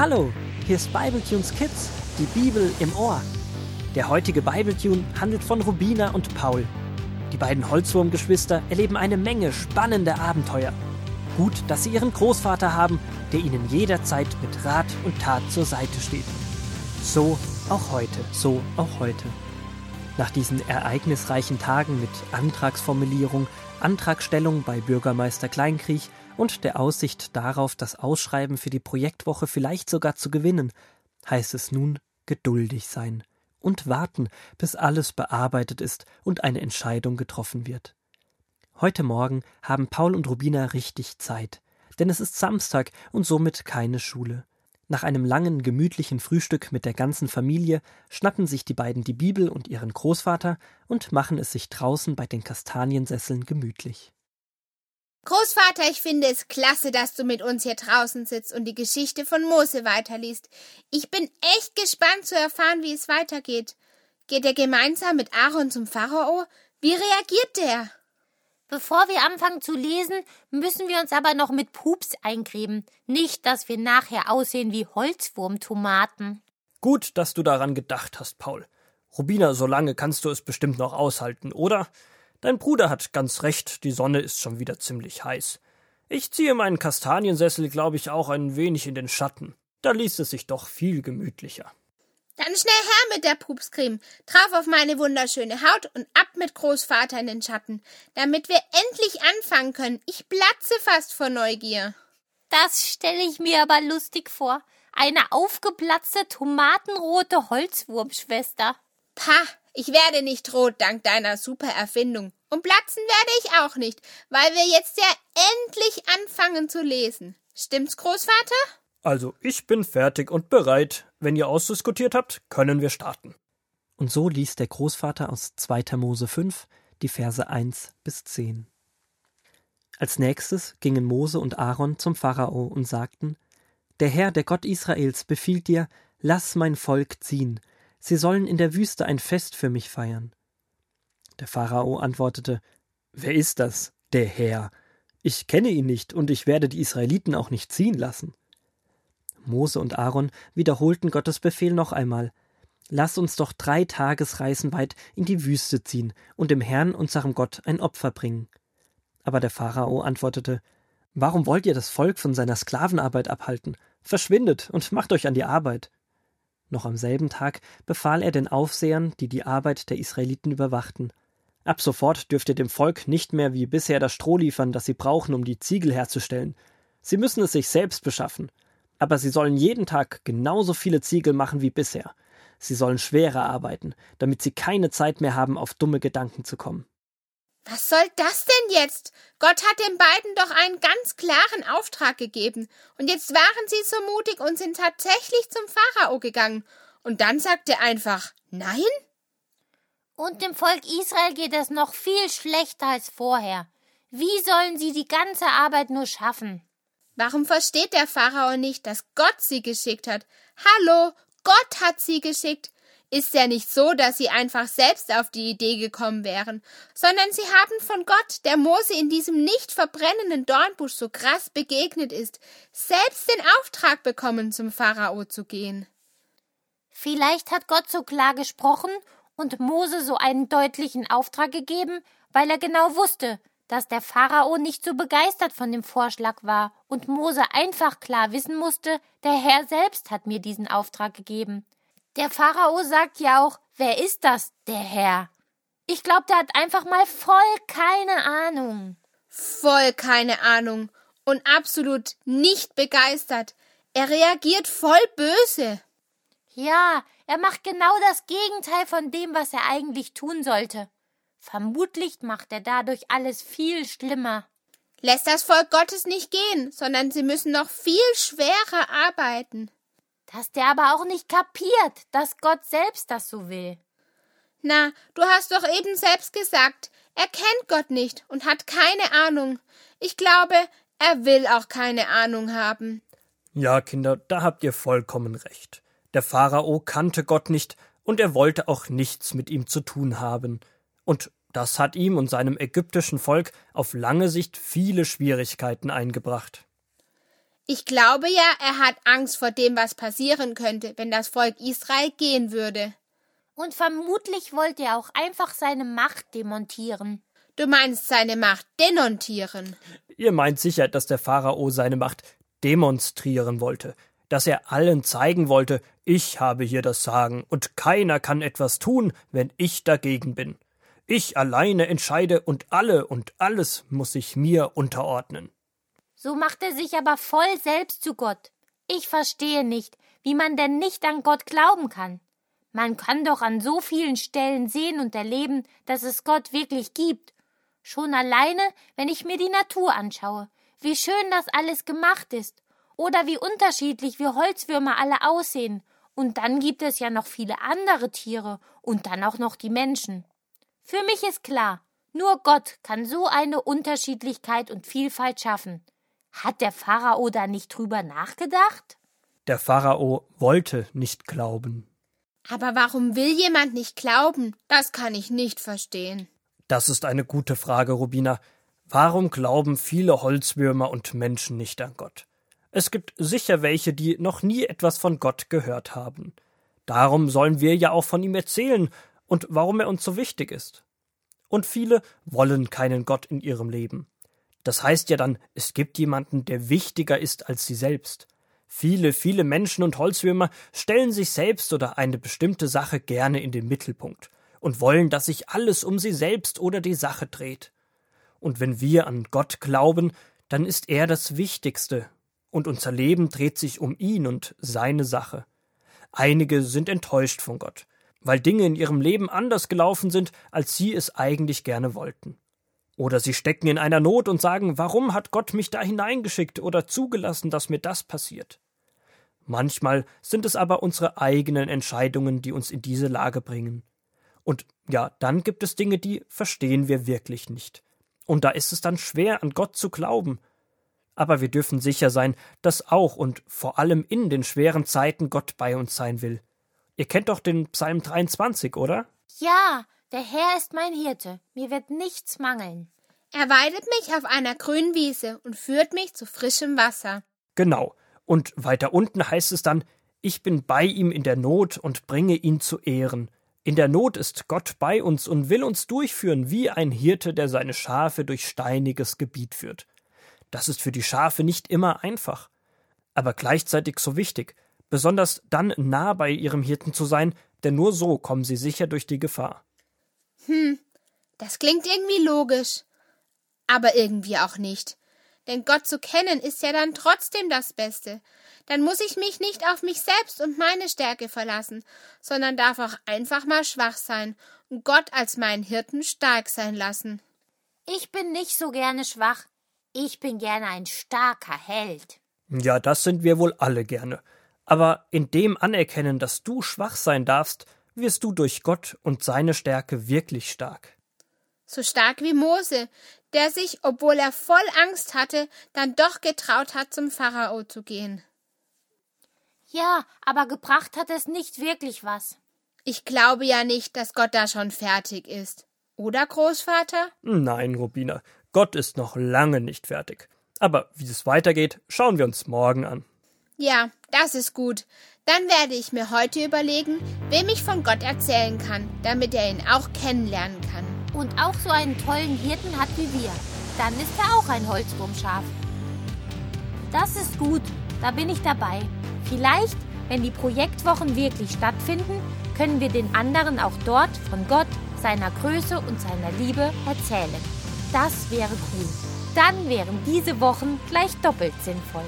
Hallo, hier ist Bibletunes Kids, die Bibel im Ohr. Der heutige Bibletune handelt von Rubina und Paul. Die beiden Holzwurmgeschwister erleben eine Menge spannender Abenteuer. Gut, dass sie ihren Großvater haben, der ihnen jederzeit mit Rat und Tat zur Seite steht. So auch heute, so auch heute. Nach diesen ereignisreichen Tagen mit Antragsformulierung, Antragstellung bei Bürgermeister Kleinkriech und der Aussicht darauf, das Ausschreiben für die Projektwoche vielleicht sogar zu gewinnen, heißt es nun geduldig sein und warten, bis alles bearbeitet ist und eine Entscheidung getroffen wird. Heute Morgen haben Paul und Rubina richtig Zeit, denn es ist Samstag und somit keine Schule. Nach einem langen, gemütlichen Frühstück mit der ganzen Familie schnappen sich die beiden die Bibel und ihren Großvater und machen es sich draußen bei den Kastaniensesseln gemütlich. Großvater, ich finde es klasse, dass du mit uns hier draußen sitzt und die Geschichte von Mose weiterliest. Ich bin echt gespannt zu erfahren, wie es weitergeht. Geht er gemeinsam mit Aaron zum Pharao? Wie reagiert der? Bevor wir anfangen zu lesen, müssen wir uns aber noch mit Pups eincremen. Nicht, dass wir nachher aussehen wie Holzwurmtomaten. Gut, dass du daran gedacht hast, Paul. Rubina, so lange kannst du es bestimmt noch aushalten, oder? Dein Bruder hat ganz recht, die Sonne ist schon wieder ziemlich heiß. Ich ziehe meinen Kastaniensessel, glaube ich, auch ein wenig in den Schatten. Da liest es sich doch viel gemütlicher. Dann schnell her mit der Pupscreme, drauf auf meine wunderschöne Haut und ab mit Großvater in den Schatten, damit wir endlich anfangen können. Ich platze fast vor Neugier. Das stelle ich mir aber lustig vor. Eine aufgeplatzte tomatenrote Holzwurmschwester. Pah, ich werde nicht rot dank deiner super Erfindung. Und platzen werde ich auch nicht, weil wir jetzt ja endlich anfangen zu lesen. Stimmt's, Großvater? Also, ich bin fertig und bereit. Wenn ihr ausdiskutiert habt, können wir starten. Und so liest der Großvater aus 2. Mose 5 die Verse 1 bis 10. Als nächstes gingen Mose und Aaron zum Pharao und sagten: Der Herr, der Gott Israels, befiehlt dir, lass mein Volk ziehen, Sie sollen in der Wüste ein Fest für mich feiern. Der Pharao antwortete Wer ist das, der Herr? Ich kenne ihn nicht, und ich werde die Israeliten auch nicht ziehen lassen. Mose und Aaron wiederholten Gottes Befehl noch einmal Lass uns doch drei Tagesreisen weit in die Wüste ziehen und dem Herrn, unserem Gott, ein Opfer bringen. Aber der Pharao antwortete Warum wollt ihr das Volk von seiner Sklavenarbeit abhalten? Verschwindet und macht euch an die Arbeit. Noch am selben Tag befahl er den Aufsehern, die die Arbeit der Israeliten überwachten. Ab sofort dürft ihr dem Volk nicht mehr wie bisher das Stroh liefern, das sie brauchen, um die Ziegel herzustellen. Sie müssen es sich selbst beschaffen. Aber sie sollen jeden Tag genauso viele Ziegel machen wie bisher. Sie sollen schwerer arbeiten, damit sie keine Zeit mehr haben, auf dumme Gedanken zu kommen. Was soll das denn jetzt? Gott hat den beiden doch einen ganz klaren Auftrag gegeben. Und jetzt waren sie so mutig und sind tatsächlich zum Pharao gegangen. Und dann sagt er einfach Nein? Und dem Volk Israel geht es noch viel schlechter als vorher. Wie sollen sie die ganze Arbeit nur schaffen? Warum versteht der Pharao nicht, dass Gott sie geschickt hat? Hallo, Gott hat sie geschickt. Ist ja nicht so, dass sie einfach selbst auf die Idee gekommen wären, sondern sie haben von Gott, der Mose in diesem nicht verbrennenden Dornbusch so krass begegnet ist, selbst den Auftrag bekommen, zum Pharao zu gehen. Vielleicht hat Gott so klar gesprochen und Mose so einen deutlichen Auftrag gegeben, weil er genau wusste, dass der Pharao nicht so begeistert von dem Vorschlag war und Mose einfach klar wissen musste, der Herr selbst hat mir diesen Auftrag gegeben. Der Pharao sagt ja auch, wer ist das, der Herr? Ich glaube, der hat einfach mal voll keine Ahnung. Voll keine Ahnung und absolut nicht begeistert. Er reagiert voll böse. Ja, er macht genau das Gegenteil von dem, was er eigentlich tun sollte. Vermutlich macht er dadurch alles viel schlimmer. Lässt das Volk Gottes nicht gehen, sondern sie müssen noch viel schwerer arbeiten dass der aber auch nicht kapiert, dass Gott selbst das so will. Na, du hast doch eben selbst gesagt, er kennt Gott nicht und hat keine Ahnung. Ich glaube, er will auch keine Ahnung haben. Ja, Kinder, da habt ihr vollkommen recht. Der Pharao kannte Gott nicht, und er wollte auch nichts mit ihm zu tun haben. Und das hat ihm und seinem ägyptischen Volk auf lange Sicht viele Schwierigkeiten eingebracht. Ich glaube ja, er hat Angst vor dem, was passieren könnte, wenn das Volk Israel gehen würde. Und vermutlich wollte er auch einfach seine Macht demontieren. Du meinst seine Macht denontieren. Ihr meint sicher, dass der Pharao seine Macht demonstrieren wollte, dass er allen zeigen wollte, ich habe hier das Sagen, und keiner kann etwas tun, wenn ich dagegen bin. Ich alleine entscheide und alle und alles muss sich mir unterordnen. So macht er sich aber voll selbst zu Gott. Ich verstehe nicht, wie man denn nicht an Gott glauben kann. Man kann doch an so vielen Stellen sehen und erleben, dass es Gott wirklich gibt. Schon alleine, wenn ich mir die Natur anschaue, wie schön das alles gemacht ist, oder wie unterschiedlich wir Holzwürmer alle aussehen, und dann gibt es ja noch viele andere Tiere und dann auch noch die Menschen. Für mich ist klar, nur Gott kann so eine Unterschiedlichkeit und Vielfalt schaffen. Hat der Pharao da nicht drüber nachgedacht? Der Pharao wollte nicht glauben. Aber warum will jemand nicht glauben? Das kann ich nicht verstehen. Das ist eine gute Frage, Rubina. Warum glauben viele Holzwürmer und Menschen nicht an Gott? Es gibt sicher welche, die noch nie etwas von Gott gehört haben. Darum sollen wir ja auch von ihm erzählen und warum er uns so wichtig ist. Und viele wollen keinen Gott in ihrem Leben. Das heißt ja dann, es gibt jemanden, der wichtiger ist als sie selbst. Viele, viele Menschen und Holzwürmer stellen sich selbst oder eine bestimmte Sache gerne in den Mittelpunkt und wollen, dass sich alles um sie selbst oder die Sache dreht. Und wenn wir an Gott glauben, dann ist er das Wichtigste, und unser Leben dreht sich um ihn und seine Sache. Einige sind enttäuscht von Gott, weil Dinge in ihrem Leben anders gelaufen sind, als sie es eigentlich gerne wollten. Oder sie stecken in einer Not und sagen, warum hat Gott mich da hineingeschickt oder zugelassen, dass mir das passiert? Manchmal sind es aber unsere eigenen Entscheidungen, die uns in diese Lage bringen. Und ja, dann gibt es Dinge, die verstehen wir wirklich nicht. Und da ist es dann schwer, an Gott zu glauben. Aber wir dürfen sicher sein, dass auch und vor allem in den schweren Zeiten Gott bei uns sein will. Ihr kennt doch den Psalm 23, oder? Ja, der Herr ist mein Hirte, mir wird nichts mangeln. Er weidet mich auf einer grünen Wiese und führt mich zu frischem Wasser. Genau. Und weiter unten heißt es dann, ich bin bei ihm in der Not und bringe ihn zu Ehren. In der Not ist Gott bei uns und will uns durchführen, wie ein Hirte, der seine Schafe durch steiniges Gebiet führt. Das ist für die Schafe nicht immer einfach, aber gleichzeitig so wichtig, besonders dann nah bei ihrem Hirten zu sein, denn nur so kommen sie sicher durch die Gefahr. Hm, das klingt irgendwie logisch. Aber irgendwie auch nicht. Denn Gott zu kennen ist ja dann trotzdem das Beste. Dann muss ich mich nicht auf mich selbst und meine Stärke verlassen, sondern darf auch einfach mal schwach sein und Gott als meinen Hirten stark sein lassen. Ich bin nicht so gerne schwach. Ich bin gerne ein starker Held. Ja, das sind wir wohl alle gerne. Aber in dem anerkennen, dass du schwach sein darfst, wirst du durch Gott und seine Stärke wirklich stark. So stark wie Mose, der sich, obwohl er voll Angst hatte, dann doch getraut hat, zum Pharao zu gehen. Ja, aber gebracht hat es nicht wirklich was. Ich glaube ja nicht, dass Gott da schon fertig ist. Oder, Großvater? Nein, Rubina, Gott ist noch lange nicht fertig. Aber wie es weitergeht, schauen wir uns morgen an. Ja, das ist gut. Dann werde ich mir heute überlegen, wem ich von Gott erzählen kann, damit er ihn auch kennenlernen kann. Und auch so einen tollen Hirten hat wie wir. Dann ist er auch ein Holzwurmschaf. Das ist gut, da bin ich dabei. Vielleicht, wenn die Projektwochen wirklich stattfinden, können wir den anderen auch dort von Gott, seiner Größe und seiner Liebe erzählen. Das wäre cool. Dann wären diese Wochen gleich doppelt sinnvoll.